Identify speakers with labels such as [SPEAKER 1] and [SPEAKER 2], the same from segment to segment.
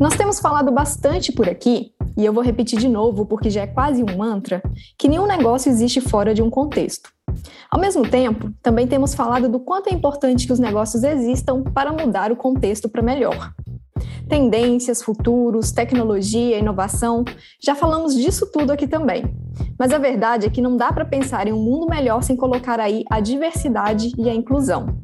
[SPEAKER 1] Nós temos falado bastante por aqui, e eu vou repetir de novo porque já é quase um mantra, que nenhum negócio existe fora de um contexto. Ao mesmo tempo, também temos falado do quanto é importante que os negócios existam para mudar o contexto para melhor. Tendências, futuros, tecnologia, inovação, já falamos disso tudo aqui também. Mas a verdade é que não dá para pensar em um mundo melhor sem colocar aí a diversidade e a inclusão.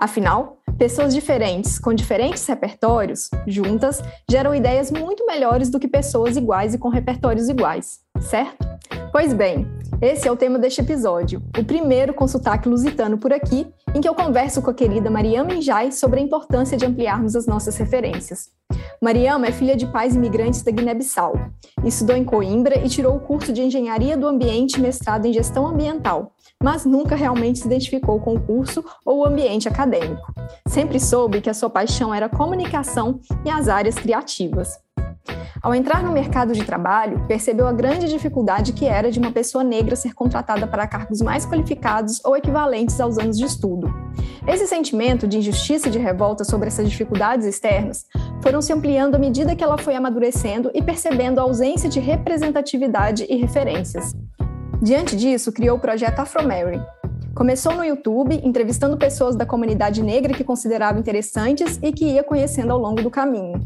[SPEAKER 1] Afinal, pessoas diferentes com diferentes repertórios, juntas, geram ideias muito melhores do que pessoas iguais e com repertórios iguais, certo? Pois bem, esse é o tema deste episódio, o primeiro com sotaque lusitano por aqui, em que eu converso com a querida Mariama Injai sobre a importância de ampliarmos as nossas referências. Mariama é filha de pais imigrantes da Guiné-Bissau. Estudou em Coimbra e tirou o curso de Engenharia do Ambiente e mestrado em Gestão Ambiental, mas nunca realmente se identificou com o curso ou o ambiente acadêmico. Sempre soube que a sua paixão era comunicação e as áreas criativas. Ao entrar no mercado de trabalho, percebeu a grande dificuldade que era de uma pessoa negra ser contratada para cargos mais qualificados ou equivalentes aos anos de estudo. Esse sentimento de injustiça e de revolta sobre essas dificuldades externas foram se ampliando à medida que ela foi amadurecendo e percebendo a ausência de representatividade e referências. Diante disso, criou o projeto AfroMary, Começou no YouTube, entrevistando pessoas da comunidade negra que considerava interessantes e que ia conhecendo ao longo do caminho.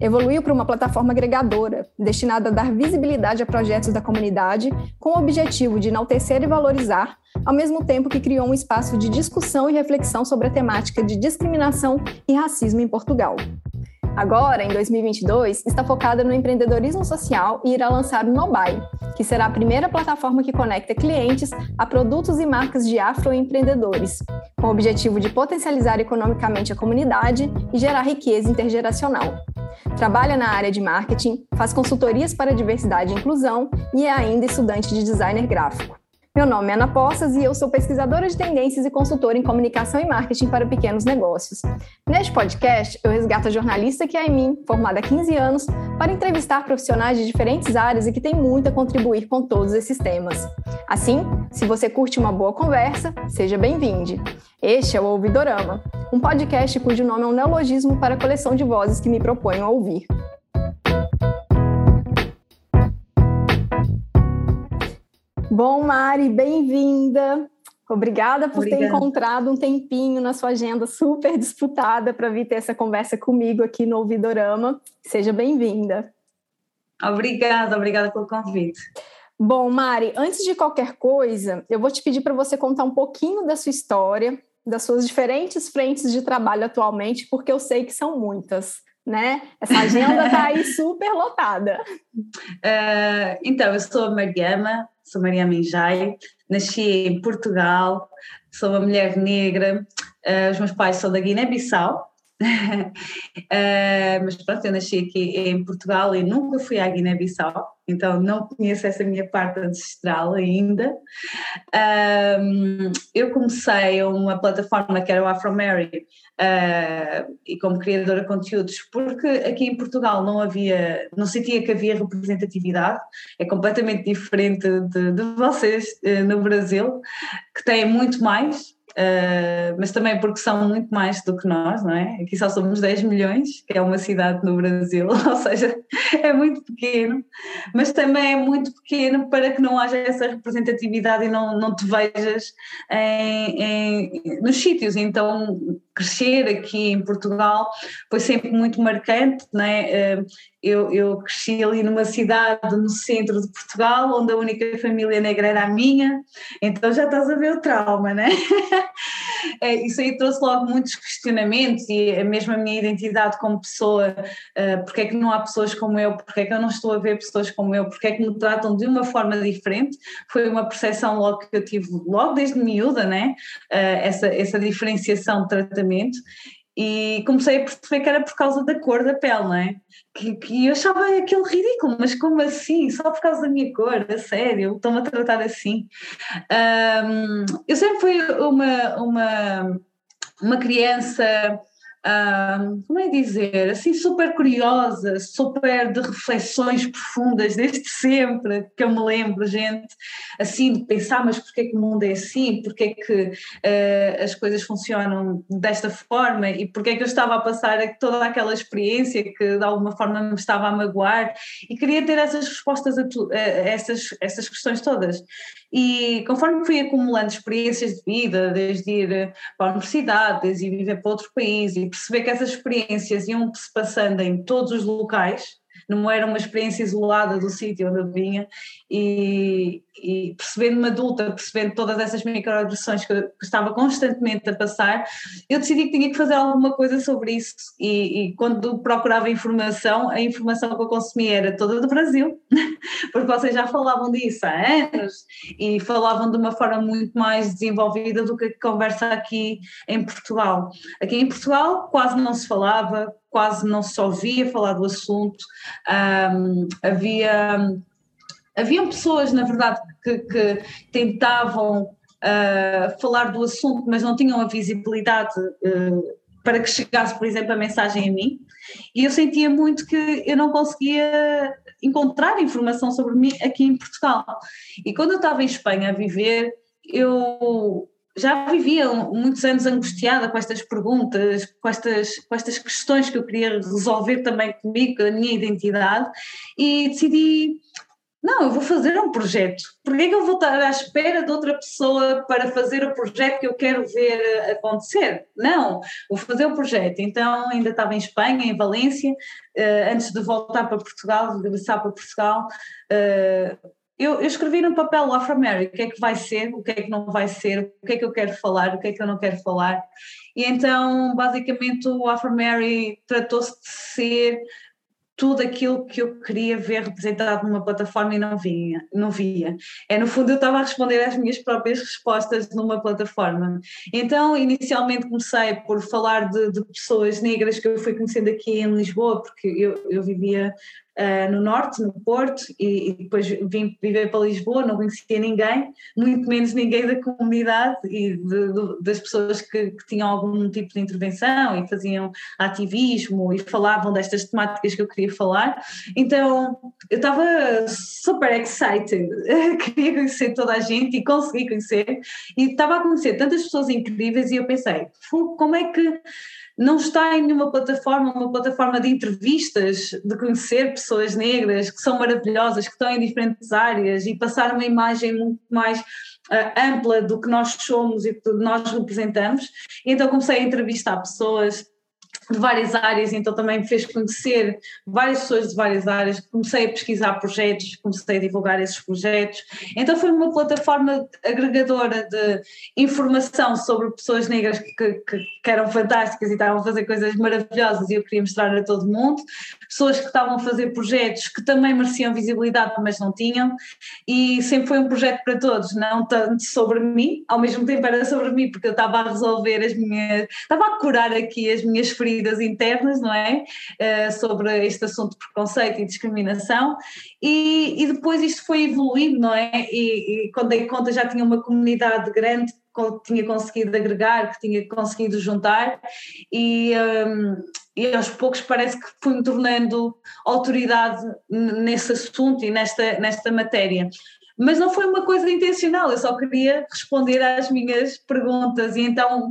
[SPEAKER 1] Evoluiu para uma plataforma agregadora, destinada a dar visibilidade a projetos da comunidade, com o objetivo de enaltecer e valorizar, ao mesmo tempo que criou um espaço de discussão e reflexão sobre a temática de discriminação e racismo em Portugal. Agora, em 2022, está focada no empreendedorismo social e irá lançar o Nobai, que será a primeira plataforma que conecta clientes a produtos e marcas de afroempreendedores, com o objetivo de potencializar economicamente a comunidade e gerar riqueza intergeracional. Trabalha na área de marketing, faz consultorias para diversidade e inclusão e é ainda estudante de designer gráfico. Meu nome é Ana Poças e eu sou pesquisadora de tendências e consultora em comunicação e marketing para pequenos negócios. Neste podcast, eu resgato a jornalista que é em mim, formada há 15 anos, para entrevistar profissionais de diferentes áreas e que têm muito a contribuir com todos esses temas. Assim, se você curte uma boa conversa, seja bem-vindo. Este é o Ouvidorama, um podcast cujo nome é um neologismo para a coleção de vozes que me proponho a ouvir. Bom, Mari, bem-vinda. Obrigada por Obrigada. ter encontrado um tempinho na sua agenda super disputada para vir ter essa conversa comigo aqui no Ouvidorama. Seja bem-vinda.
[SPEAKER 2] Obrigada, obrigada pelo convite.
[SPEAKER 1] Bom, Mari, antes de qualquer coisa, eu vou te pedir para você contar um pouquinho da sua história, das suas diferentes frentes de trabalho atualmente, porque eu sei que são muitas né? Essa agenda está aí super lotada.
[SPEAKER 2] Uh, então, eu sou a Mariama, sou Maria Minjai, nasci em Portugal, sou uma mulher negra, uh, os meus pais são da Guiné-Bissau, uh, mas pronto, eu nasci aqui em Portugal e nunca fui à Guiné-Bissau, então não conheço essa minha parte ancestral ainda. Um, eu comecei uma plataforma que era o AfroMary uh, e como criadora de conteúdos, porque aqui em Portugal não havia, não sentia que havia representatividade, é completamente diferente de, de vocês uh, no Brasil, que têm muito mais, Uh, mas também porque são muito mais do que nós, não é? Aqui só somos 10 milhões, que é uma cidade no Brasil, ou seja, é muito pequeno, mas também é muito pequeno para que não haja essa representatividade e não, não te vejas em, em, nos sítios. Então, crescer aqui em Portugal foi sempre muito marcante, não é? Uh, eu, eu cresci ali numa cidade no centro de Portugal, onde a única família negra era a minha, então já estás a ver o trauma, né? é, isso aí trouxe logo muitos questionamentos e mesmo a minha identidade como pessoa, uh, porque é que não há pessoas como eu, porque é que eu não estou a ver pessoas como eu, porque é que me tratam de uma forma diferente, foi uma percepção logo que eu tive logo desde miúda, né? Uh, essa, essa diferenciação de tratamento e comecei a perceber que era por causa da cor da pele, não é? Que, que eu achava aquilo ridículo, mas como assim? Só por causa da minha cor, a sério, estão-me a tratar assim. Um, eu sempre fui uma, uma, uma criança como é dizer, assim super curiosa, super de reflexões profundas desde sempre, que eu me lembro, gente, assim de pensar, mas porquê que o mundo é assim, porquê que uh, as coisas funcionam desta forma? E porquê que eu estava a passar toda aquela experiência que de alguma forma me estava a magoar? E queria ter essas respostas a, tu, a essas, essas questões todas. E conforme fui acumulando experiências de vida, desde ir para a universidade, desde ir viver para outro país e perceber que essas experiências iam se passando em todos os locais, não era uma experiência isolada do sítio onde eu vinha e, e percebendo-me adulta, percebendo todas essas microagressões que, estava constantemente a passar, eu decidi que tinha que fazer alguma coisa sobre isso e, e, quando procurava informação, a informação que eu consumia era toda do Brasil, porque vocês já falavam disso há anos e falavam de uma forma muito mais desenvolvida do que a conversa aqui em Portugal. Aqui em Portugal quase não se falava, quase não se ouvia falar do assunto, um, havia, haviam pessoas, na verdade, que, que tentavam uh, falar do assunto, mas não tinham a visibilidade uh, para que chegasse, por exemplo, a mensagem a mim, e eu sentia muito que eu não conseguia encontrar informação sobre mim aqui em Portugal. E quando eu estava em Espanha a viver, eu já vivia muitos anos angustiada com estas perguntas, com estas, com estas questões que eu queria resolver também comigo, a minha identidade, e decidi, não, eu vou fazer um projeto. Porquê que eu vou estar à espera de outra pessoa para fazer o projeto que eu quero ver acontecer? Não, vou fazer o projeto. Então ainda estava em Espanha, em Valência, uh, antes de voltar para Portugal, de regressar para Portugal, uh, eu, eu, escrevi no papel o Afro Mary, o que é que vai ser, o que é que não vai ser, o que é que eu quero falar, o que é que eu não quero falar. E então, basicamente, o Afro Mary tratou-se de ser tudo aquilo que eu queria ver representado numa plataforma e não via, não via. É no fundo eu estava a responder às minhas próprias respostas numa plataforma. Então inicialmente comecei por falar de, de pessoas negras que eu fui conhecendo aqui em Lisboa, porque eu, eu vivia uh, no Norte, no Porto, e, e, depois vim viver para Lisboa, não conhecia ninguém, muito menos ninguém da comunidade e de, de, das pessoas que, que, tinham algum tipo de intervenção e faziam ativismo e falavam destas temáticas que eu queria falar. Então eu estava super excited, queria conhecer toda a gente e consegui conhecer, e estava a conhecer tantas pessoas incríveis e eu pensei, como é que não está em nenhuma plataforma, uma plataforma de entrevistas, de conhecer pessoas negras que são maravilhosas, que estão em diferentes áreas e passar uma imagem muito mais uh, ampla do que nós somos e do que nós representamos. E então comecei a entrevistar pessoas de várias áreas, então também me fez conhecer várias pessoas de várias áreas, comecei a pesquisar projetos, comecei a divulgar esses projetos, então foi uma plataforma agregadora de informação sobre pessoas negras que, que, que eram fantásticas e estavam a fazer coisas maravilhosas e eu queria mostrar a todo mundo, pessoas que estavam a fazer projetos que também mereciam visibilidade mas não tinham. E sempre foi um projeto para todos, não tanto sobre mim, ao mesmo tempo era sobre mim porque eu estava a resolver as minhas, estava a curar aqui as minhas feridas feridas internas, não é? Uh, sobre este assunto de preconceito e discriminação, e, e depois isto foi evoluindo, não é? E, e quando dei conta já tinha uma comunidade grande que tinha conseguido agregar, que tinha conseguido juntar, e, um, e aos poucos parece que fui me tornando autoridade nesse assunto e nesta, nesta matéria mas não foi uma coisa intencional, eu só queria responder às minhas perguntas e então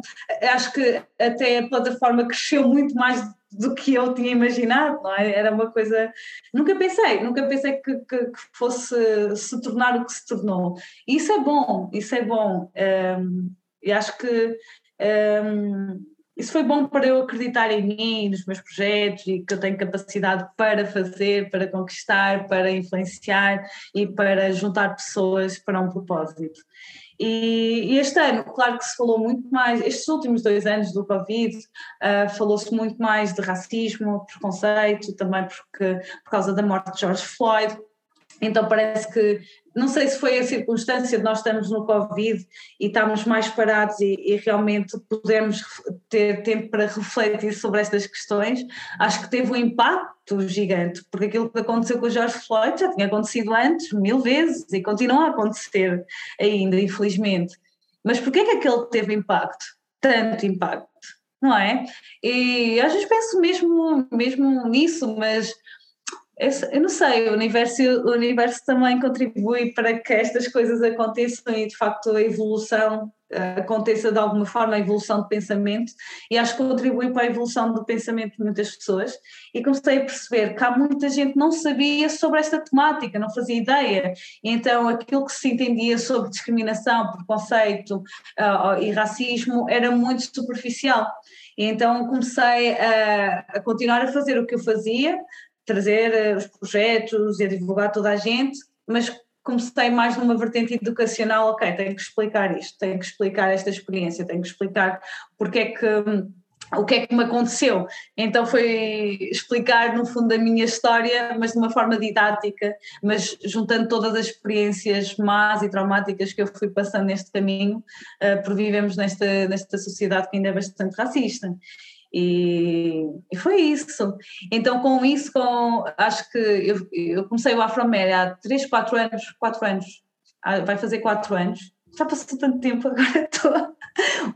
[SPEAKER 2] acho que até a plataforma cresceu muito mais do que eu tinha imaginado, não é? Era uma coisa. Nunca pensei, nunca pensei que, que, que fosse se tornar o que se tornou. Isso é bom, isso é bom. Um, e acho que um, isso foi bom para eu acreditar em mim, nos meus projetos e que eu tenho capacidade para fazer, para conquistar, para influenciar e para juntar pessoas para um propósito. E, e este ano, claro que se falou muito mais, estes últimos dois anos do Covid, uh, falou-se muito mais de racismo, preconceito, também porque, por causa da morte de George Floyd, então parece que, não sei se foi a circunstância de nós estamos no Covid e estamos mais parados e, e, realmente podemos ter tempo para refletir sobre estas questões, acho que teve um impacto gigante, porque aquilo que aconteceu com o George Floyd já tinha acontecido antes, mil vezes, e continua a acontecer ainda, infelizmente. Mas porquê que aquele teve impacto? Tanto impacto? não é? E às vezes penso mesmo, mesmo nisso, mas eu não sei, o universo, o universo também contribui para que estas coisas aconteçam e de facto a evolução uh, aconteça de alguma forma, a evolução de pensamento, e acho que contribui para a evolução do pensamento de muitas pessoas. E comecei a perceber que há muita gente que não sabia sobre esta temática, não fazia ideia, então aquilo que se entendia sobre discriminação, preconceito uh, e racismo era muito superficial. Então comecei a, a continuar a fazer o que eu fazia, trazer eh, os projetos e a divulgar toda a gente, mas comecei mais numa vertente educacional, ok, tenho que explicar isto, tenho que explicar esta experiência, tenho que explicar porque é que o que é que me aconteceu. Então foi explicar no fundo a minha história, mas de uma forma didática, mas juntando todas as experiências más e traumáticas que eu fui passando neste caminho, uh, vivemos nesta, nesta sociedade que ainda é bastante racista. E, e, foi isso. Então, com isso, com, acho que eu, eu comecei o Afroméria há 3, 4 anos, 4 anos, ah, vai fazer 4 anos. Já passou tanto tempo, agora estou.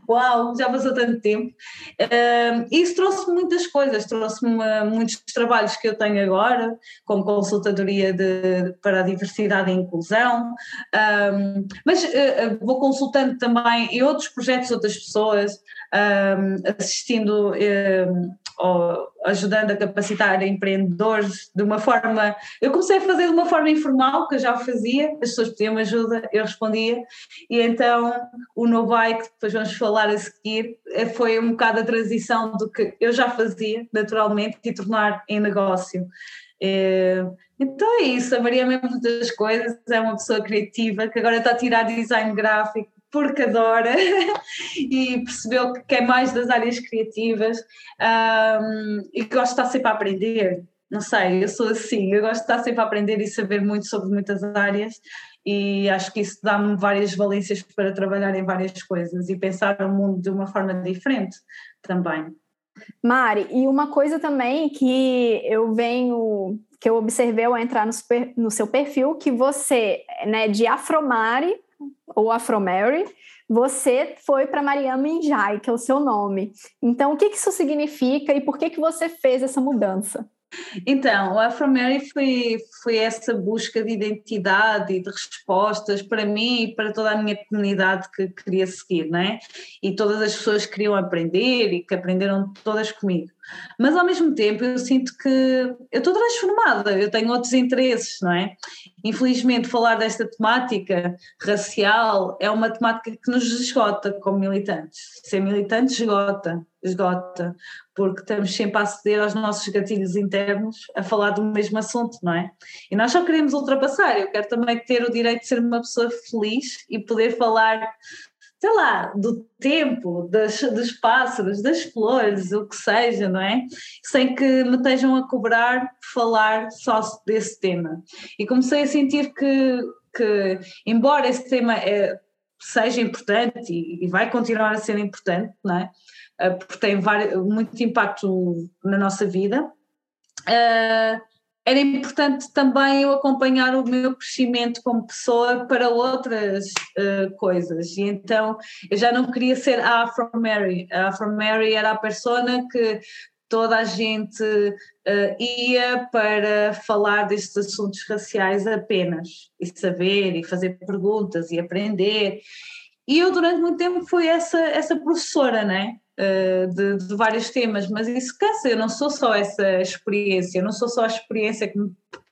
[SPEAKER 2] Uau, já passou tanto tempo. Uh, isso trouxe-me muitas coisas, trouxe-me muitos trabalhos que eu tenho agora, como consultadoria de, para a diversidade e inclusão, um, mas uh, vou consultando também em outros projetos, outras pessoas, um, assistindo, um, ou ajudando a capacitar empreendedores de uma forma. Eu comecei a fazer de uma forma informal, que eu já fazia, as pessoas pediam ajuda, eu respondia, e então o Novai, que depois vamos falar a seguir, eh, foi um bocado a transição do que eu já fazia naturalmente e tornar em negócio. É, então é isso, a Maria é mesmo das coisas, é uma pessoa criativa que agora está a tirar design gráfico porque adora e percebeu que quer mais das áreas criativas um, e que gosta de estar sempre a aprender. Não sei, eu sou assim, eu gosto de estar sempre a aprender e saber muito sobre muitas áreas e acho que isso dá-me várias valências para trabalhar em várias coisas e pensar o mundo de uma forma diferente também.
[SPEAKER 1] Mari, e uma coisa também que eu venho, que eu observei ao entrar no, super, no seu perfil, que você, né, de Afromari, ou Afromary, você foi para Mariama Injai, que é o seu nome. Então, o que, que isso significa e por que, que você fez essa mudança?
[SPEAKER 2] Então, o Afro-Mary foi, foi essa busca de identidade e de respostas para mim e para toda a minha comunidade que queria seguir, não é? E todas as pessoas que queriam aprender e que aprenderam todas comigo. Mas ao mesmo tempo eu sinto que eu estou transformada, eu tenho outros interesses, não é? Infelizmente falar desta temática racial é uma temática que nos esgota como militantes. Ser militante esgota, esgota, porque estamos sempre a aceder aos nossos gatilhos internos a falar do mesmo assunto, não é? E nós só queremos ultrapassar, eu quero também ter o direito de ser uma pessoa feliz e poder falar sei lá, do tempo, das, dos pássaros, das flores, o que seja, não é? Sem que me estejam a cobrar falar só desse tema. E comecei a sentir que, que embora esse tema é, seja importante e, e, vai continuar a ser importante, não é? Eh, porque tem vários, muito impacto na nossa vida. Uh, era importante também eu acompanhar o meu crescimento como pessoa para outras uh, coisas. E então eu já não queria ser a Afro Mary. A Afro Mary era a persona que toda a gente uh, ia para falar destes assuntos raciais apenas e saber e fazer perguntas e aprender. E eu durante muito tempo fui essa, essa professora, né? Uh, de, de, vários temas, mas isso cansa, eu não sou só essa experiência, eu não sou só a experiência que,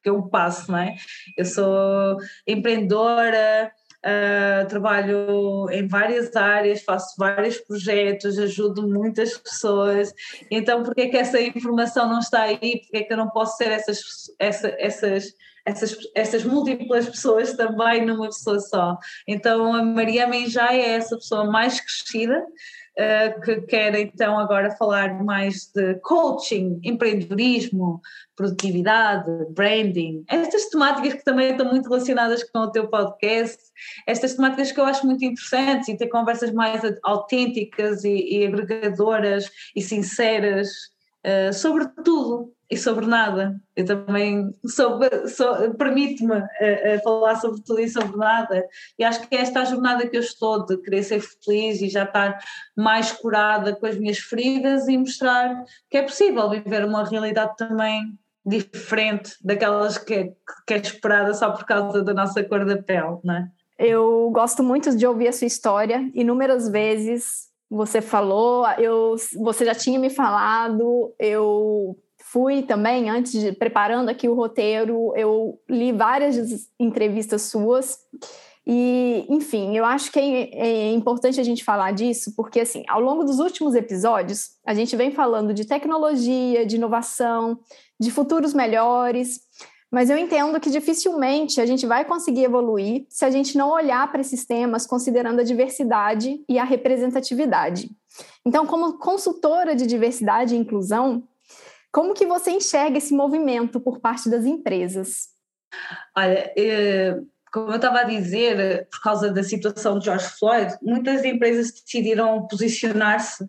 [SPEAKER 2] que eu passo, não é? Eu sou empreendedora, Uh, trabalho em várias áreas, faço vários projetos, ajudo muitas pessoas. Então, por que é que essa informação não está aí? Por que é que eu não posso ser essas, essa, essas, essas, essas múltiplas pessoas também numa pessoa só? Então, a Maria Menjai é essa pessoa mais crescida uh, que quer então agora falar mais de coaching, empreendedorismo, produtividade, branding, estas temáticas que também estão muito relacionadas com o teu podcast, estas temáticas que eu acho muito interessantes e ter conversas mais autênticas e, e agregadoras e sinceras uh, sobre tudo e sobre nada. Eu também permito-me uh, falar sobre tudo e sobre nada. E acho que é esta a jornada que eu estou de querer ser feliz e já estar mais curada com as minhas feridas e mostrar que é possível viver uma realidade também diferente daquelas que é, que é esperada só por causa da nossa cor da pele, não é?
[SPEAKER 1] Eu gosto muito de ouvir a sua história. Inúmeras vezes você falou, eu, você já tinha me falado, eu fui também, antes de preparando aqui o roteiro, eu li várias entrevistas suas. E, enfim, eu acho que é, é, importante a gente falar disso, porque, assim, ao longo dos últimos episódios, a gente vem falando de tecnologia, de inovação, de futuros melhores, mas eu entendo que dificilmente a gente vai conseguir evoluir se a gente não olhar para esses temas considerando a diversidade e a representatividade. Então, como consultora de diversidade e inclusão, como que você enxerga esse movimento por parte das empresas?
[SPEAKER 2] Olha, eh, como eu estava a dizer, por causa da situação de George Floyd, muitas empresas decidiram posicionar-se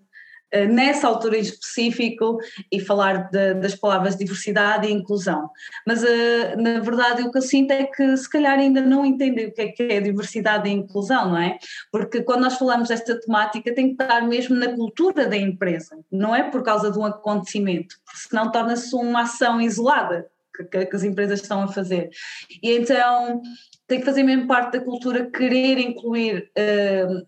[SPEAKER 2] nessa altura em específico e falar de, das palavras diversidade e inclusão. Mas uh, na verdade o que eu sinto é que se calhar ainda não entendem o que é, que é diversidade e inclusão, não é? Porque quando nós falamos desta temática tem que estar mesmo na cultura da empresa, não é por causa de um acontecimento, senão torna-se uma ação isolada que, que as empresas estão a fazer. E então tem que fazer mesmo parte da cultura querer incluir uh,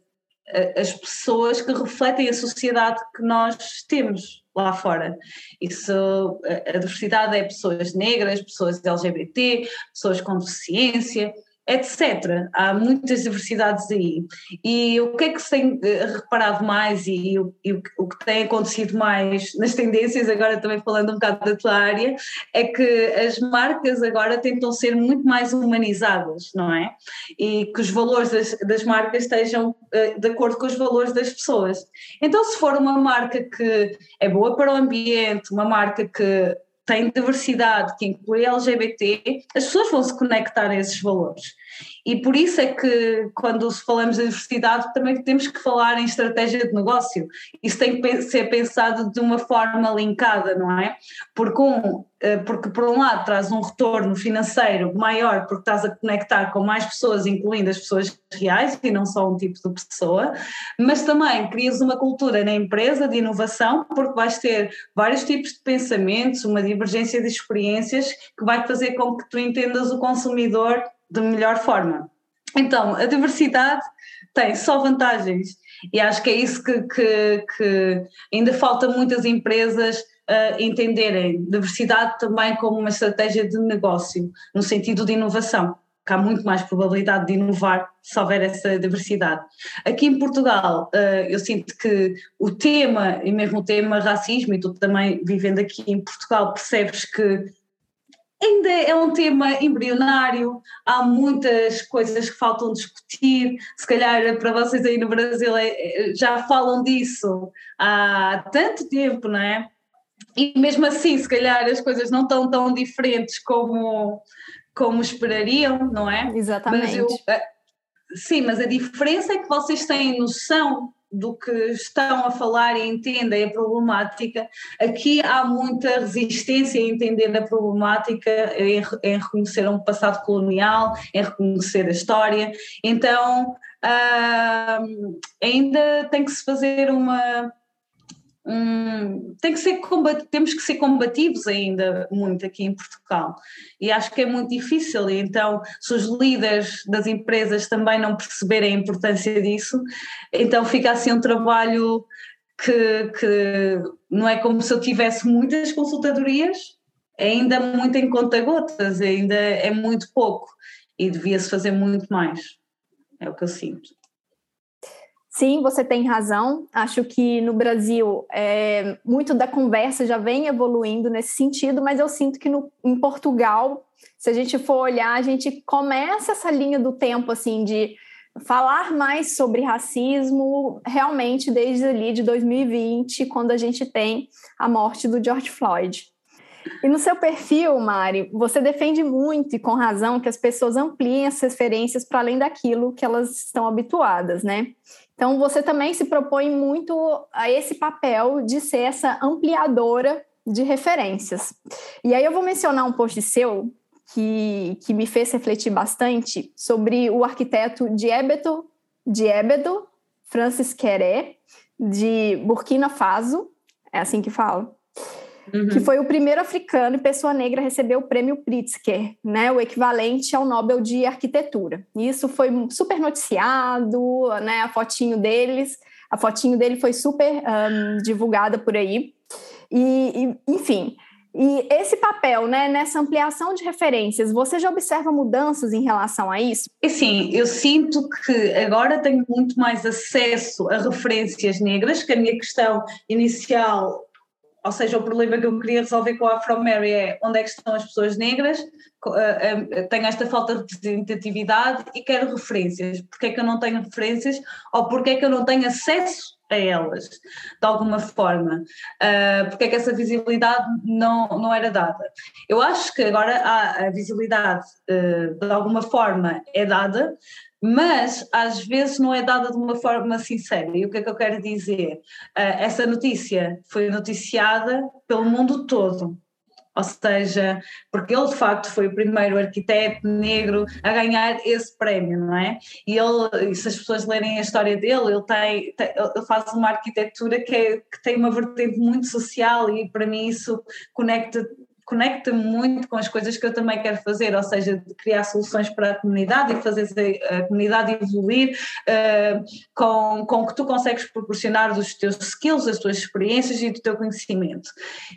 [SPEAKER 2] as pessoas que refletem a sociedade que nós temos lá fora. Isso, a diversidade é pessoas negras, pessoas LGBT, pessoas com deficiência, etc. Há muitas diversidades aí. E o que é que se tem eh, reparado mais e, e, e o, o, que tem acontecido mais nas tendências, agora também falando um bocado da tua área, é que as marcas agora tentam ser muito mais humanizadas, não é? E que os valores das, das marcas estejam uh, de acordo com os valores das pessoas. Então, se for uma marca que é boa para o ambiente, uma marca que tem diversidade, que inclui LGBT, as pessoas vão se conectar a esses valores. E por isso é que, quando falamos de diversidade, também temos que falar em estratégia de negócio. Isso tem que ser pensado de uma forma linkada, não é? Porque, um, eh, porque por um lado, traz um retorno financeiro maior, porque estás a conectar com mais pessoas, incluindo as pessoas reais e não só um tipo de pessoa, mas também crias uma cultura na empresa de inovação, porque vais ter vários tipos de pensamentos, uma divergência de experiências que vai fazer com que tu entendas o consumidor de melhor forma. Então, a diversidade tem só vantagens e acho que é isso que, que, que ainda falta muitas empresas uh, entenderem. Diversidade também como uma estratégia de negócio, no sentido de inovação que há muito mais probabilidade de inovar se houver essa diversidade. Aqui em Portugal, uh, eu sinto que o tema, e mesmo o tema racismo, e tu também vivendo aqui em Portugal, percebes que ainda é um tema embrionário, há muitas coisas que faltam discutir, se calhar para vocês aí no Brasil é, é, já falam disso há tanto tempo, não é? E mesmo assim, se calhar as coisas não estão tão diferentes como, como esperariam, não é?
[SPEAKER 1] Exatamente.
[SPEAKER 2] Mas eu, eh, sim, mas a diferença é que vocês têm noção do que estão a falar e entendem a problemática. Aqui há muita resistência em entender a problemática, em, em reconhecer um passado colonial, em reconhecer a história. Então, uh, ainda tem que se fazer uma Hum, tem que ser temos que ser combativos ainda muito aqui em Portugal. E acho que é muito difícil. Então se os líderes das empresas também não perceberem a importância disso então fica assim um trabalho que, que não é como se eu tivesse muitas consultadorias é ainda muito em conta-gotas ainda é muito pouco. E devia-se fazer muito mais. É o que eu sinto
[SPEAKER 1] Sim, você tem razão. Acho que no Brasil é, muito da conversa já vem evoluindo nesse sentido, mas eu sinto que no, em Portugal, se a gente for olhar, a gente começa essa linha do tempo assim de falar mais sobre racismo realmente desde ali de 2020, quando a gente tem a morte do George Floyd. E no seu perfil, Mari, você defende muito e com razão que as pessoas ampliem as referências para além daquilo que elas estão habituadas, né? Então, você também se propõe muito a esse papel de ser essa ampliadora de referências. E aí eu vou mencionar um post seu que, que me fez refletir bastante sobre o arquiteto Diebedo, Diebedo Francis Queré, de Burkina Faso, é assim que fala, uhum. que foi o primeiro africano e pessoa negra a receber o prêmio Pritzker, né, o equivalente ao Nobel de Arquitetura. E isso foi super noticiado, né, a fotinho deles, a fotinho dele foi super um, divulgada por aí. E, e, enfim, e esse papel, né, nessa ampliação de referências, você já observa mudanças em relação a isso?
[SPEAKER 2] Sim, eu sinto que agora tenho muito mais acesso a referências negras, que a minha questão inicial, ou seja, o problema que eu queria resolver com a Afro Mary é onde é que estão as pessoas negras, eh, eh, tenho esta falta de representatividade e quero referências. Porquê é que eu não tenho referências ou porquê é que eu não tenho acesso a elas, de alguma forma, uh, porque é que essa visibilidade não, não era dada. Eu acho que agora a, visibilidade de alguma forma é dada, mas às vezes não é dada de uma forma sincera. E o que é que eu quero dizer? Uh, essa notícia foi noticiada pelo mundo todo ou seja, porque ele de facto foi o primeiro arquiteto negro a ganhar esse prémio, não é? E ele, se as pessoas lerem a história dele, ele, tem, tem ele faz uma arquitetura que, é, que tem uma vertente muito social e para mim isso conecta conecta-me muito com as coisas que eu também quero fazer, ou seja, de criar soluções para a comunidade e fazer a comunidade evoluir uh, com, com o que tu consegues proporcionar dos teus skills, das tuas experiências e do teu conhecimento.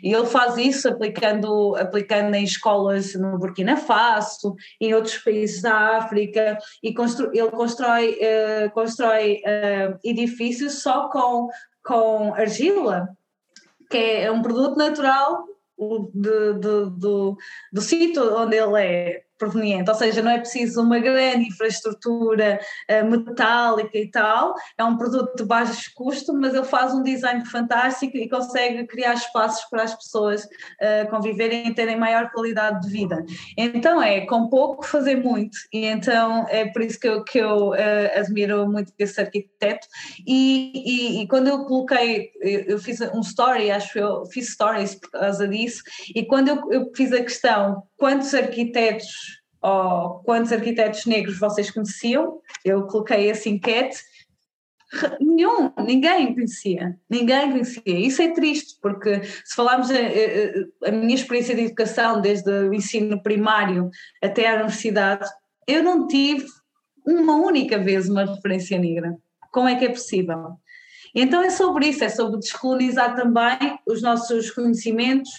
[SPEAKER 2] E ele faz isso aplicando, aplicando em escolas no Burkina Faso, em outros países da África, e constru, ele constrói, uh, constrói uh, edifícios só com, com argila, que é um produto natural de, de, do, do sítio onde ele é proveniente, ou seja, não é preciso uma grande infraestrutura uh, metálica e tal, é um produto de baixo custo, mas ele faz um design fantástico e consegue criar espaços para as pessoas uh, conviverem e terem maior qualidade de vida. Então é com pouco fazer muito, e então é por isso que eu, que eu uh, admiro muito esse arquiteto. E, e, e quando eu coloquei, eu, fiz um story, acho eu fiz stories por causa disso, e quando eu, eu fiz a questão quantos arquitetos ou quantos arquitetos negros vocês conheciam, eu coloquei essa enquete, nenhum, ninguém conhecia, ninguém conhecia. Isso é triste, porque se falarmos a, a, a minha experiência de educação, desde o ensino primário até à universidade, eu não tive uma única vez uma referência negra. Como é que é possível? Então é sobre isso, é sobre descolonizar também os nossos conhecimentos,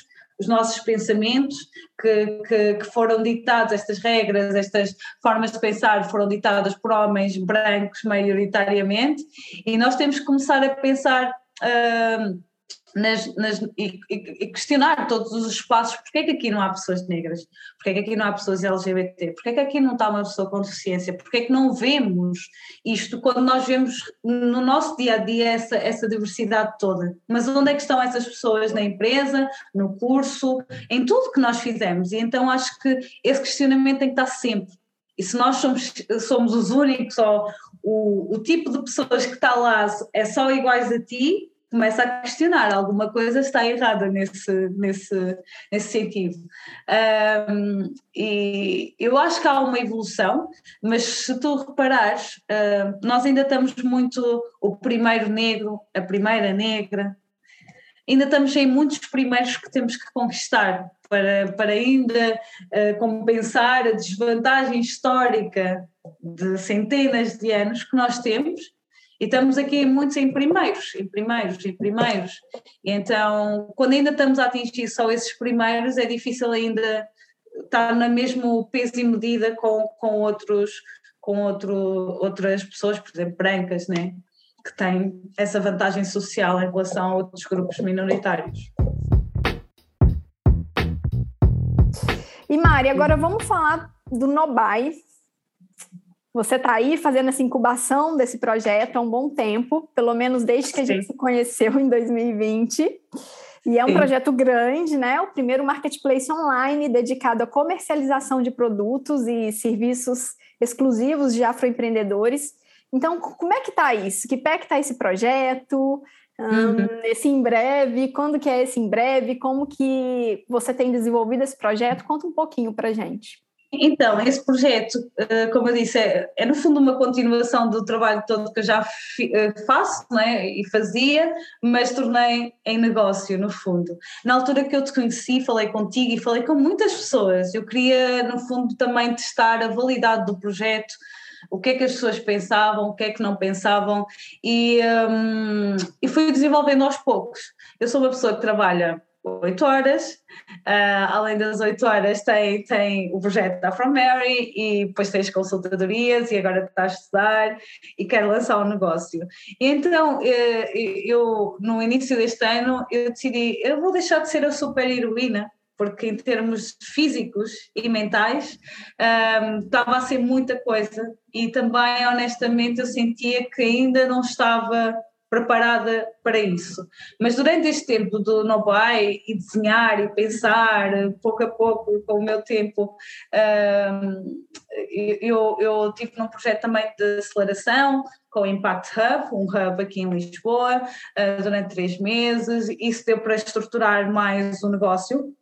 [SPEAKER 2] os nossos pensamentos, que, que, que, foram ditados, estas regras, estas formas de pensar foram ditadas por homens brancos maioritariamente, e nós temos que começar a pensar. Uh, nas, nas, e, e, questionar todos os espaços, porque é que aqui não há pessoas negras, porque é que aqui não há pessoas LGBT, porque é que aqui não está uma pessoa com deficiência, porque é que não vemos isto quando nós vemos no nosso dia a dia essa, essa diversidade toda. Mas onde é que estão essas pessoas na empresa, no curso, em tudo que nós fizemos? E então acho que esse questionamento tem que estar sempre. E se nós somos, somos os únicos, ou o, o tipo de pessoas que está lá é só iguais a ti, começa a questionar, alguma coisa está errada nesse, nesse, nesse sentido. Um, e eu acho que há uma evolução, mas se tu reparares, uh, nós ainda estamos muito o primeiro negro, a primeira negra, ainda estamos em muitos primeiros que temos que conquistar para, para ainda uh, compensar a desvantagem histórica de centenas de anos que nós temos e estamos aqui muitos em primeiros, em primeiros, em primeiros. Então, quando ainda estamos a atingir só esses primeiros, é difícil ainda estar na mesmo peso e medida com, com, outros, com outro, outras pessoas, por exemplo, brancas, né? que têm essa vantagem social em relação a outros grupos minoritários.
[SPEAKER 1] E Mari, agora vamos falar do Nobai, você está aí fazendo essa incubação desse projeto há um bom tempo, pelo menos desde que a gente se conheceu em 2020. E é um Sim. projeto grande, né? O primeiro marketplace online dedicado à comercialização de produtos e serviços exclusivos de afroempreendedores. Então, como é que está isso? Que pé que está esse projeto? uhum. esse em breve, quando que é esse em breve, como que você tem desenvolvido esse projeto? Conta um pouquinho para gente.
[SPEAKER 2] Então, esse projeto, eh, como eu disse, é, é, no fundo uma continuação do trabalho todo que eu já eh, faço né, e fazia, mas tornei em negócio, no fundo. Na altura que eu te conheci, falei contigo e falei com muitas pessoas. Eu queria, no fundo, também testar a validade do projeto, o que é que as pessoas pensavam, o que é que não pensavam, e, um, e fui desenvolvendo aos poucos. Eu sou uma pessoa que trabalha 8 horas. Uh, além das 8 horas, tem, tem o projeto da From Mary e depois tem as consultadorias e agora está a estudar e quer lançar um negócio. E então, eh, eu, no início deste ano, eu decidi, eu vou deixar de ser a super heroína porque em termos físicos e mentais um, ah, estava a ser muita coisa e também honestamente eu sentia que ainda não estava preparada para isso. Mas durante este tempo do Nobai e desenhar e pensar, pouco a pouco, com o meu tempo, eu, eu tive num projeto também de aceleração com o Impact Hub, um hub aqui em Lisboa, ah, durante três meses. Isso deu para estruturar mais o negócio.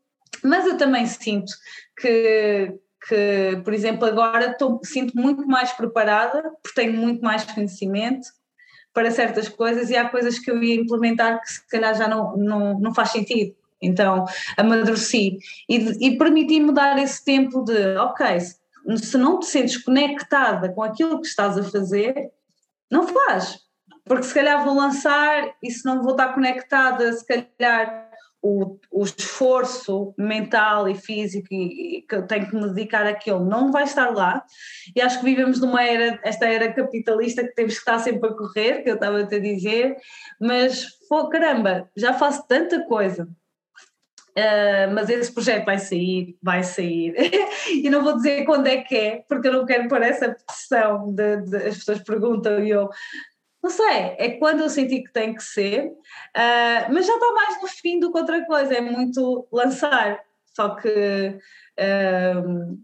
[SPEAKER 2] Mas eu também sinto que, que por exemplo, agora estou, sinto muito mais preparada, porque tenho muito mais conhecimento, para certas coisas e há coisas que eu ia implementar que se calhar já não, não, não faz sentido. Então, amadureci e, e permiti-me dar esse tempo de, ok, se não te sentes conectada com aquilo que estás a fazer, não faz. Porque se calhar vou lançar e se não vou estar conectada, se calhar o, o esforço mental e físico e, e, que eu tenho que me dedicar àquilo não vai estar lá e acho que vivemos numa era, esta era capitalista que temos que estar sempre a correr, que eu estava a te dizer, mas pô, caramba, já faço tanta coisa. Uh, mas esse projeto vai sair, vai sair. e não vou dizer quando é que é, porque eu não quero pôr essa pressão de, de, as pessoas perguntam e eu não sei, é quando eu senti que tem que ser, uh, mas já está mais no fim do que outra coisa, é muito lançar, só que uh,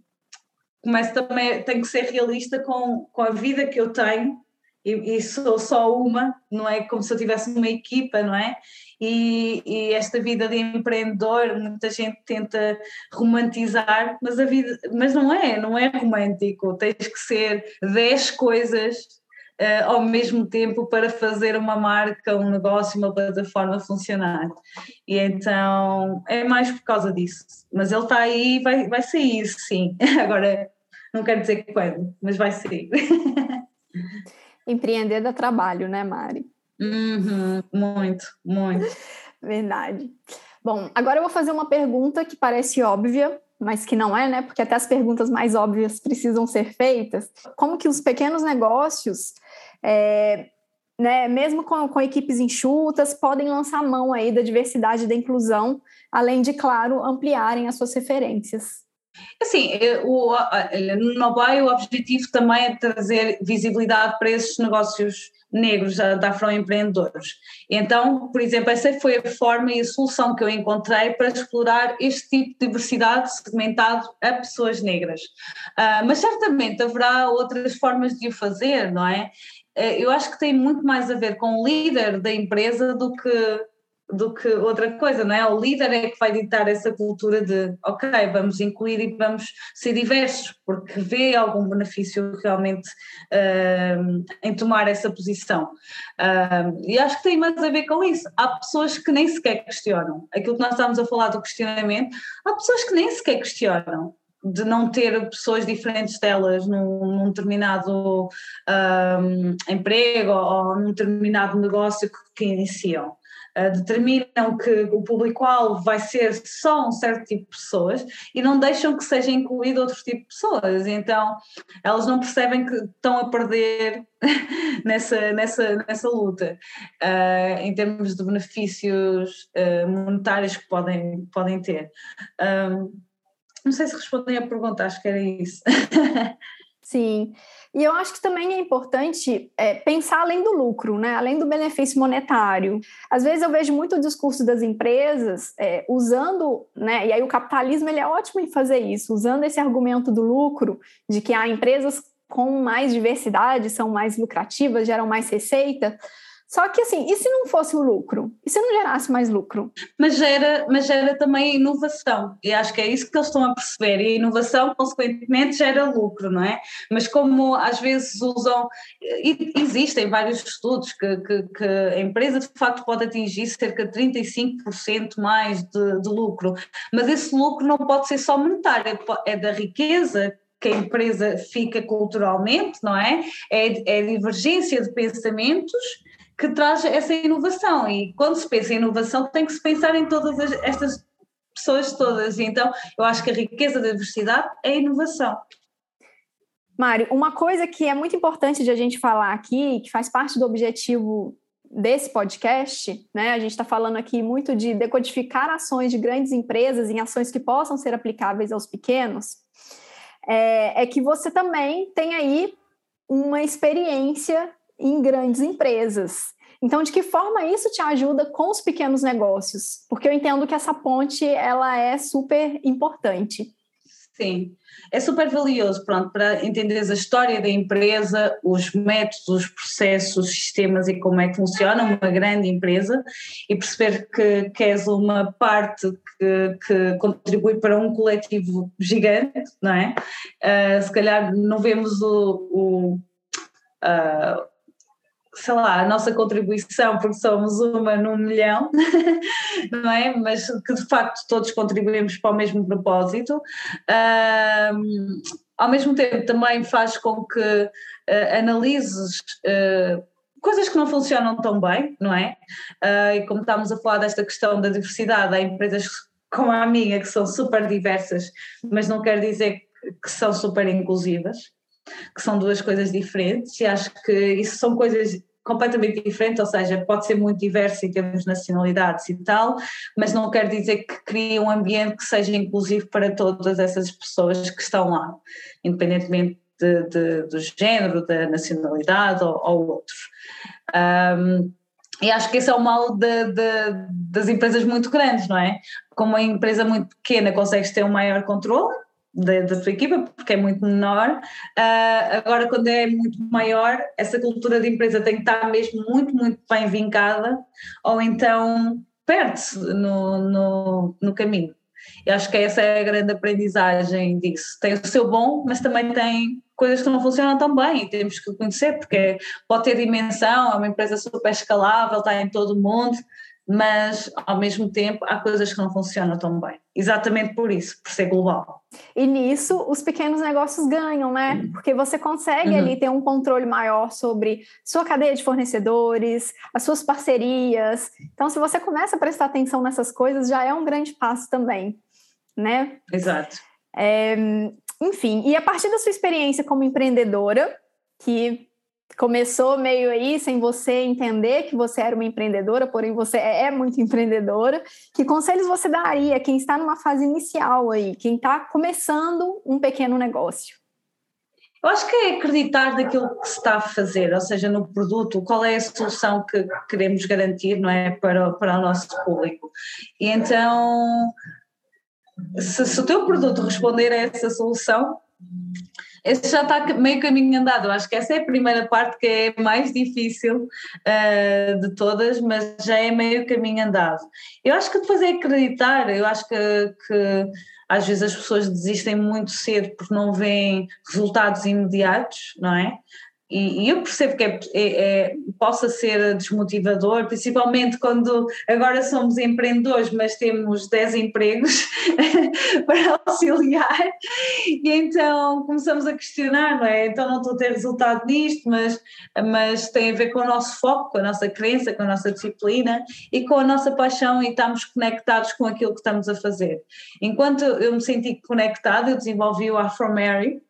[SPEAKER 2] começo também, tenho que ser realista com, com a vida que eu tenho e, e, sou só uma, não é como se eu tivesse uma equipa, não é? E, e, esta vida de empreendedor, muita gente tenta romantizar, mas a vida, mas não é, não é romântico, tens que ser 10 coisas uh, ao mesmo tempo para fazer uma marca, um negócio, uma plataforma funcionar. E então é mais por causa disso. Mas ele está aí vai, vai sair, sim. Agora não quero dizer quando, mas vai sair.
[SPEAKER 1] Empreender dá trabalho, né, Mari?
[SPEAKER 2] Uhum, muito, muito.
[SPEAKER 1] Verdade. Bom, agora eu vou fazer uma pergunta que parece óbvia, mas que não é, né? Porque até as perguntas mais óbvias precisam ser feitas. Como que os pequenos negócios, é, né, mesmo com, com equipes enxutas, podem lançar mão aí da diversidade e da inclusão, além de, claro, ampliarem as suas referências?
[SPEAKER 2] Assim, o, no Nobai o objetivo também é trazer visibilidade para esses negócios negros da, da afroempreendedores. Então, por exemplo, essa foi a forma e a solução que eu encontrei para explorar este tipo de diversidade segmentado a pessoas negras. Uh, mas certamente haverá outras formas de o fazer, não é? Uh, eu acho que tem muito mais a ver com o líder da empresa do que do que outra coisa, não é? O líder é que vai ditar essa cultura de, ok, vamos incluir e vamos ser diversos, porque vê algum benefício realmente uh, em tomar essa posição. Uh, e acho que tem mais a ver com isso. Há pessoas que nem sequer questionam. Aquilo que nós estávamos a falar do questionamento, há pessoas que nem sequer questionam de não ter pessoas diferentes delas num, num determinado um, emprego ou num determinado negócio que, que iniciam. Uh, determinam que o público-alvo vai ser só um certo tipo de pessoas e não deixam que seja incluído outro tipo de pessoas. Então, elas não percebem que estão a perder nessa, nessa, nessa luta, uh, em termos de benefícios uh, monetários que podem, podem ter. Não sei se respondem a pergunta, acho que era isso.
[SPEAKER 1] Sim. E eu acho que também é importante é, pensar além do lucro, né? além do benefício monetário. Às vezes eu vejo muito o discurso das empresas é, usando, né? e aí o capitalismo ele é ótimo em fazer isso, usando esse argumento do lucro, de que há empresas com mais diversidade são mais lucrativas, geram mais receita. Só que assim, e se não fosse o lucro? E se não gerasse mais lucro?
[SPEAKER 2] Mas gera, mas gera também inovação, e acho que é isso que eles estão a perceber, e a inovação, consequentemente, gera lucro, não é? Mas como às vezes usam, existem vários estudos que, que, que a empresa de facto pode atingir cerca de 35% mais de, de lucro, mas esse lucro não pode ser só monetário, é, é da riqueza que a empresa fica culturalmente, não é? É, é divergência de pensamentos que traz essa inovação. E quando se pensa em inovação, tem que se pensar em todas as, estas pessoas todas. E então, eu acho que a riqueza da diversidade é a inovação.
[SPEAKER 1] Mário, uma coisa que é muito importante de a gente falar aqui, que faz parte do objetivo desse podcast, né? A gente está falando aqui muito de decodificar ações de grandes empresas em ações que possam ser aplicáveis aos pequenos é, é que você também tem aí uma experiência em grandes empresas. Então, de que forma isso te ajuda com os pequenos negócios? Porque eu entendo que essa ponte ela é super importante.
[SPEAKER 2] Sim, é super valioso, pronto, para entender a história da empresa, os métodos, os processos, os sistemas e como é que funciona uma grande empresa e perceber que, que és uma parte que, que contribui para um coletivo gigante, não é? Uh, se calhar não vemos o, o uh, sei lá, a nossa contribuição, porque somos uma num milhão, não é? Mas que de facto todos contribuímos para o mesmo propósito. Um, ao mesmo tempo, também faz com que uh, analises. Uh, coisas que não funcionam tão bem, não é? Uh, e como estamos a falar desta questão da diversidade, há empresas como a minha que são super diversas, mas não quer dizer que são super inclusivas que são duas coisas diferentes, e acho que isso são coisas completamente diferentes, ou seja, pode ser muito diverso em termos de nacionalidades e tal, mas não quer dizer que crie um ambiente que seja inclusivo para todas essas pessoas que estão lá, independentemente de, de, do género, da nacionalidade ou, ou outro. Um, e acho que esse é o mal de, das empresas muito grandes, não é? Como uma empresa muito pequena consegues ter um maior controle, da, tua equipa, porque é muito menor. Uh, agora, quando é muito maior, essa cultura de empresa tem que estar mesmo muito, muito bem vincada, ou então perde-se no, no, no caminho. Eu acho que essa é a grande aprendizagem disso. Tem o seu bom, mas também tem coisas que não funcionam tão bem e temos que conhecer, porque pode ter dimensão, é uma empresa super escalável, está em todo o mundo, mas ao mesmo tempo há coisas que não funcionam tão bem. Exatamente por isso, por ser global.
[SPEAKER 1] E nisso os pequenos negócios ganham, né? Uhum. Porque você consegue uhum. ali ter um controle maior sobre sua cadeia de fornecedores, as suas parcerias. Então, se você começa a prestar atenção nessas coisas, já é um grande passo também, né?
[SPEAKER 2] Exato.
[SPEAKER 1] É, enfim, e a partir da sua experiência como empreendedora, que começou meio aí sem você entender que você era uma empreendedora, porém você é, é muito empreendedora. Que conselhos você daria quem está numa fase inicial aí, quem está começando um pequeno negócio?
[SPEAKER 2] Eu acho que é acreditar naquilo que se está a fazer, ou seja, no produto, qual é a solução que queremos garantir, não é, para, para o nosso público. E então, se, se o teu produto responder a essa solução, esse já está meio caminho andado. Eu acho que essa é a primeira parte que é mais difícil uh, de todas, mas já é meio caminho andado. Eu acho que depois é acreditar, eu acho que, que às vezes as pessoas desistem muito cedo porque não veem resultados imediatos, não é? E, e, eu percebo que é, é, é, possa ser desmotivador, principalmente quando agora somos empreendedores, mas temos 10 empregos para auxiliar, e então começamos a questionar, não é? Então não estou a ter resultado nisto, mas, mas tem a ver com o nosso foco, com a nossa crença, com a nossa disciplina e com a nossa paixão e estamos conectados com aquilo que estamos a fazer. Enquanto eu me senti conectada, eu desenvolvi o Afro Mary,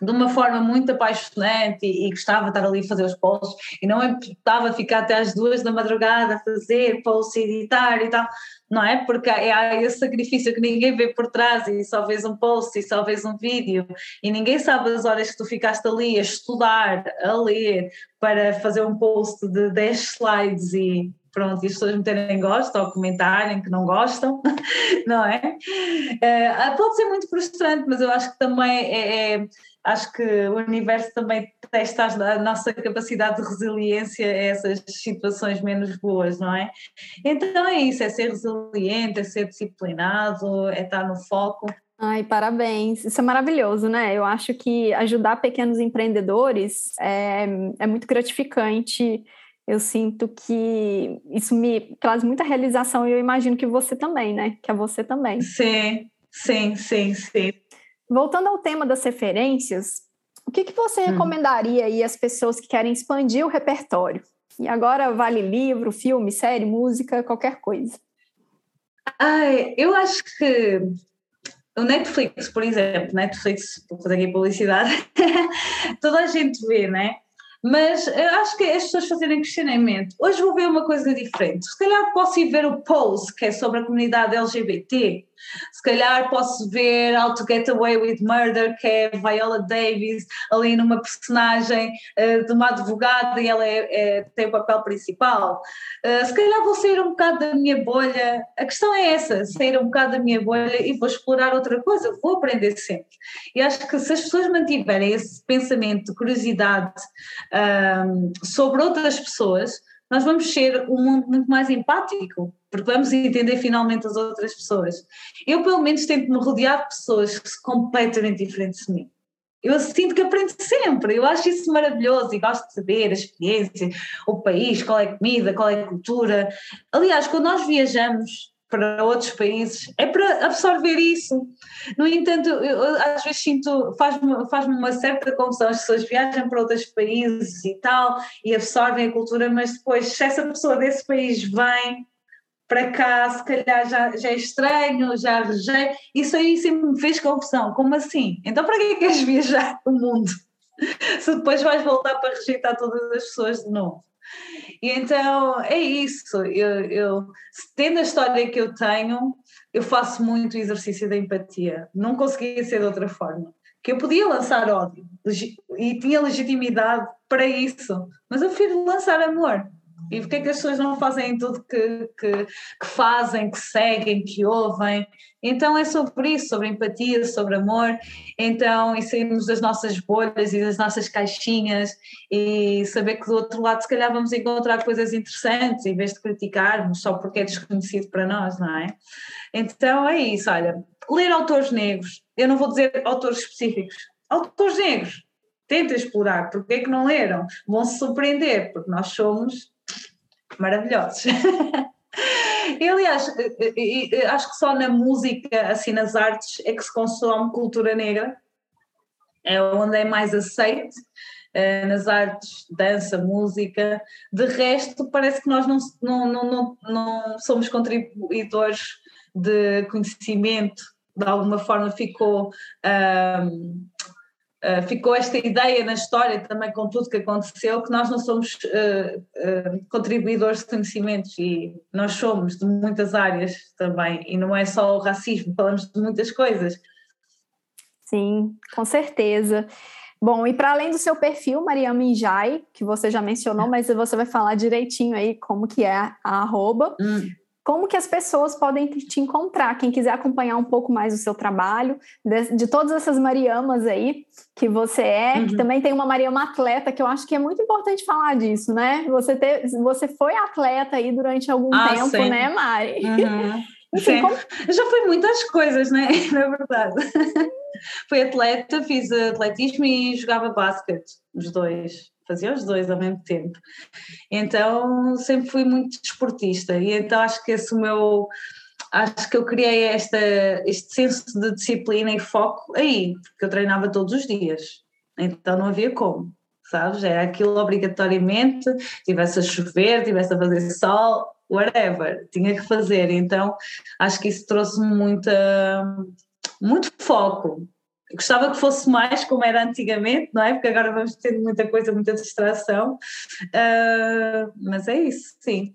[SPEAKER 2] de uma forma muito apaixonante e, e, gostava de estar ali a fazer os posts e não importava ficar até às duas da madrugada a fazer posts editar e tal, não é? Porque há esse sacrifício que ninguém vê por trás e só vês um post e só vês um vídeo e ninguém sabe as horas que tu ficaste ali a estudar, a ler para fazer um post de 10 slides e pronto, e as pessoas me terem gosto ou comentarem que não gostam, não é? é? Pode ser muito frustrante, mas eu acho que também é, é acho que o universo também testa a nossa capacidade de resiliência a essas situações menos boas, não é? Então é isso, é ser resiliente, é ser disciplinado, é estar no foco.
[SPEAKER 1] Ai, parabéns. Isso é maravilhoso, né? Eu acho que ajudar pequenos empreendedores é, é muito gratificante. Eu sinto que isso me traz muita realização e eu imagino que você também, né? Que é você também.
[SPEAKER 2] Sim, sim, sim, sim.
[SPEAKER 1] Voltando ao tema das referências, o que, que você hum. recomendaria aí às pessoas que querem expandir o repertório? E agora vale livro, filme, série, música, qualquer coisa.
[SPEAKER 2] Ai, eu acho que o Netflix, por exemplo, Netflix, vou fazer aqui publicidade, toda a gente vê, né? Mas eu acho que as pessoas fazerem questionamento. Hoje vou ver uma coisa diferente. Se calhar posso ir ver o Pose, que é sobre a comunidade LGBT. Se calhar posso ver How to Get Away with Murder, que é Viola Davis, ali numa personagem uh, de uma advogada e ela é, é, tem o papel principal. Uh, se calhar vou sair um bocado da minha bolha. A questão é essa: sair um bocado da minha bolha e vou explorar outra coisa, vou aprender sempre. E acho que se as pessoas mantiverem esse pensamento de curiosidade um, sobre outras pessoas, nós vamos ser um mundo muito mais empático, porque vamos entender finalmente as outras pessoas. Eu, pelo menos, tento me rodear de pessoas completamente diferentes de mim. Eu sinto que aprendo sempre, eu acho isso maravilhoso e gosto de saber a experiência, o país, qual é a comida, qual é a cultura. Aliás, quando nós viajamos, para outros países, é para absorver isso. No entanto, eu, às vezes sinto, faz-me faz uma certa confusão, as pessoas viajam para outros países e tal, e absorvem a cultura, mas depois, se essa pessoa desse país vem para cá, se calhar já, já é estranho, já rejeita, isso aí sempre me fez confusão, como assim? Então para que queres viajar o mundo? Se depois vais voltar para rejeitar todas as pessoas de novo. E então é isso. Eu, eu, tendo a história que eu tenho, eu faço muito exercício da empatia. Não conseguia ser de outra forma. Que eu podia lançar ódio e tinha legitimidade para isso, mas eu prefiro lançar amor. E porque é que as pessoas não fazem tudo que, que, que, fazem, que seguem, que ouvem? Então é sobre isso, sobre empatia, sobre amor. Então, e sairmos das nossas bolhas e das nossas caixinhas e saber que do outro lado, se calhar, vamos encontrar coisas interessantes em vez de criticarmos só porque é desconhecido para nós, não é? Então é isso, olha, ler autores negros, eu não vou dizer autores específicos, autores negros, tentem explorar, porque é que não leram? Vão se surpreender, porque nós somos maravilhosos. E, aliás, acho que só na música, assim nas artes, é que se consome cultura negra, é onde é mais aceite, eh, nas artes, dança, música. De resto, parece que nós não, não, não, não, não somos contribuidores de conhecimento, de alguma forma ficou. Um, Uh, ficou esta ideia na história também com tudo que aconteceu que nós não somos uh, uh, contribuidores de conhecimentos e nós somos de muitas áreas também e não é só o racismo, falamos de muitas coisas.
[SPEAKER 1] Sim, com certeza. Bom, e para além do seu perfil, Maria Minjai, que você já mencionou, mas você vai falar direitinho aí como que é a arroba. Hum como que as pessoas podem te encontrar? Quem quiser acompanhar um pouco mais o seu trabalho, de, de todas essas Mariamas aí que você é, uhum. que também tem uma Mariama atleta, que eu acho que é muito importante falar disso, né? Você, ter, você foi atleta aí durante algum ah, tempo, sim. né, Mari?
[SPEAKER 2] Uhum. Enfim, como... Eu já fui muitas coisas, né? Na verdade. fui atleta, fiz atletismo e jogava basquete, os dois fazia os dois ao mesmo tempo. Então sempre fui muito desportista e então acho que esse meu acho que eu criei esta, este senso de disciplina e foco aí, porque eu treinava todos os dias, então não havia como, sabes? Era aquilo obrigatoriamente, tivesse a chover, tivesse a fazer sol, whatever, tinha que fazer, então acho que isso trouxe-me muita, muito foco, Gostava que fosse mais como era antigamente, não é? Porque agora vamos tendo muita coisa, muita distração. Uh, mas é isso, sim.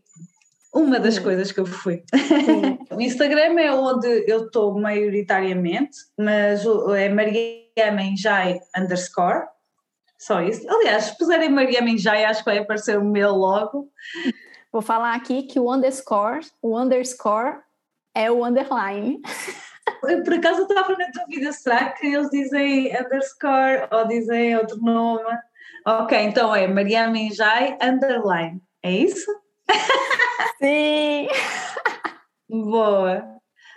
[SPEAKER 2] Uma das sim. coisas que eu fui. o Instagram é onde eu estou maioritariamente, mas é Maria Menjai underscore, só isso. Aliás, se puserem Maria Menjai, acho que vai aparecer o meu logo.
[SPEAKER 1] Vou falar aqui que o underscore, o underscore é o underline.
[SPEAKER 2] por acaso estava na dúvida, será que eles dizem underscore ou dizem outro nome? Ok, então é Maria Minjai underline, é isso?
[SPEAKER 1] Sim!
[SPEAKER 2] Boa,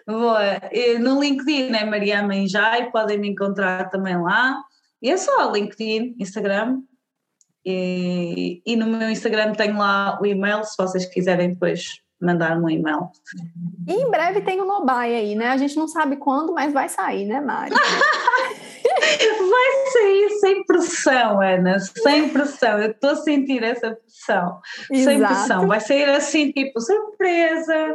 [SPEAKER 2] boa. No LinkedIn é Maria Minjai, podem me encontrar também lá. E é só LinkedIn, Instagram. E, e no meu Instagram tenho lá o e-mail, se vocês quiserem depois mandar um e-mail.
[SPEAKER 1] E em breve tem o Nobai aí, né? A gente não sabe quando, mas vai sair, né, Mari?
[SPEAKER 2] vai sair sem pressão, Ana, sem pressão. Eu estou a sentir essa pressão. Exato. Sem pressão. Vai sair assim, tipo, surpresa.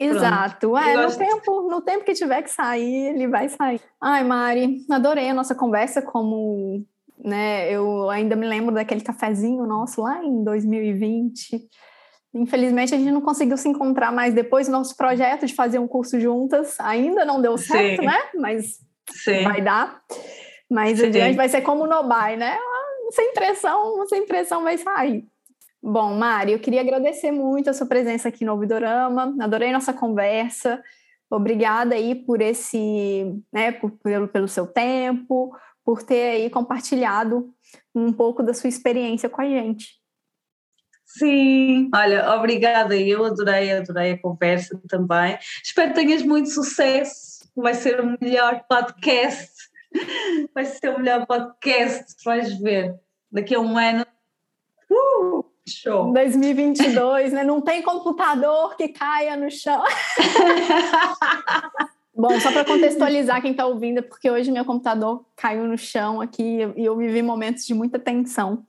[SPEAKER 1] Exato, é, no tempo, no tempo que tiver que sair, ele vai sair. Ai, Mari, adorei a nossa conversa, como né, eu ainda me lembro daquele cafezinho nosso lá em 2020. Infelizmente, a gente não conseguiu se encontrar mais depois. Nosso projeto de fazer um curso juntas ainda não deu certo, Sim. né? Mas Sim. vai dar. Mas Sim. o diante vai ser como o Nobai, né? Sem pressão, sem pressão vai sair. Bom, Mari, eu queria agradecer muito a sua presença aqui no Ouvidorama. Adorei nossa conversa. Obrigada aí por esse, né, por, pelo, pelo seu tempo, por ter aí compartilhado um pouco da sua experiência com a gente.
[SPEAKER 2] Sim, olha, obrigada. Eu adorei, adorei a conversa também. Espero que tenhas muito sucesso. Vai ser o melhor podcast. Vai ser o melhor podcast, vais ver. Daqui a um ano. Uh, show!
[SPEAKER 1] 2022, né? Não tem computador que caia no chão. Bom, só para contextualizar quem está ouvindo, é porque hoje meu computador caiu no chão aqui e eu vivi momentos de muita tensão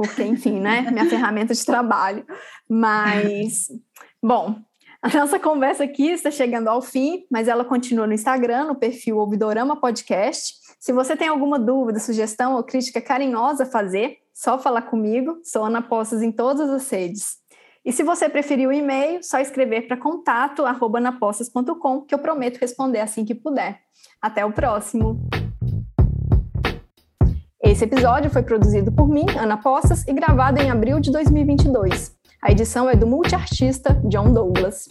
[SPEAKER 1] porque, enfim, né, minha ferramenta de trabalho. Mas, bom, a nossa conversa aqui está chegando ao fim, mas ela continua no Instagram, no perfil Ouvidorama Podcast. Se você tem alguma dúvida, sugestão ou crítica carinhosa a fazer, só falar comigo. Sou Ana Postas em todas as redes. E se você preferir o e-mail, só escrever para contato anapostas.com, que eu prometo responder assim que puder. Até o próximo! Esse episódio foi produzido por mim, Ana Poças, e gravado em abril de 2022. A edição é do multiartista John Douglas.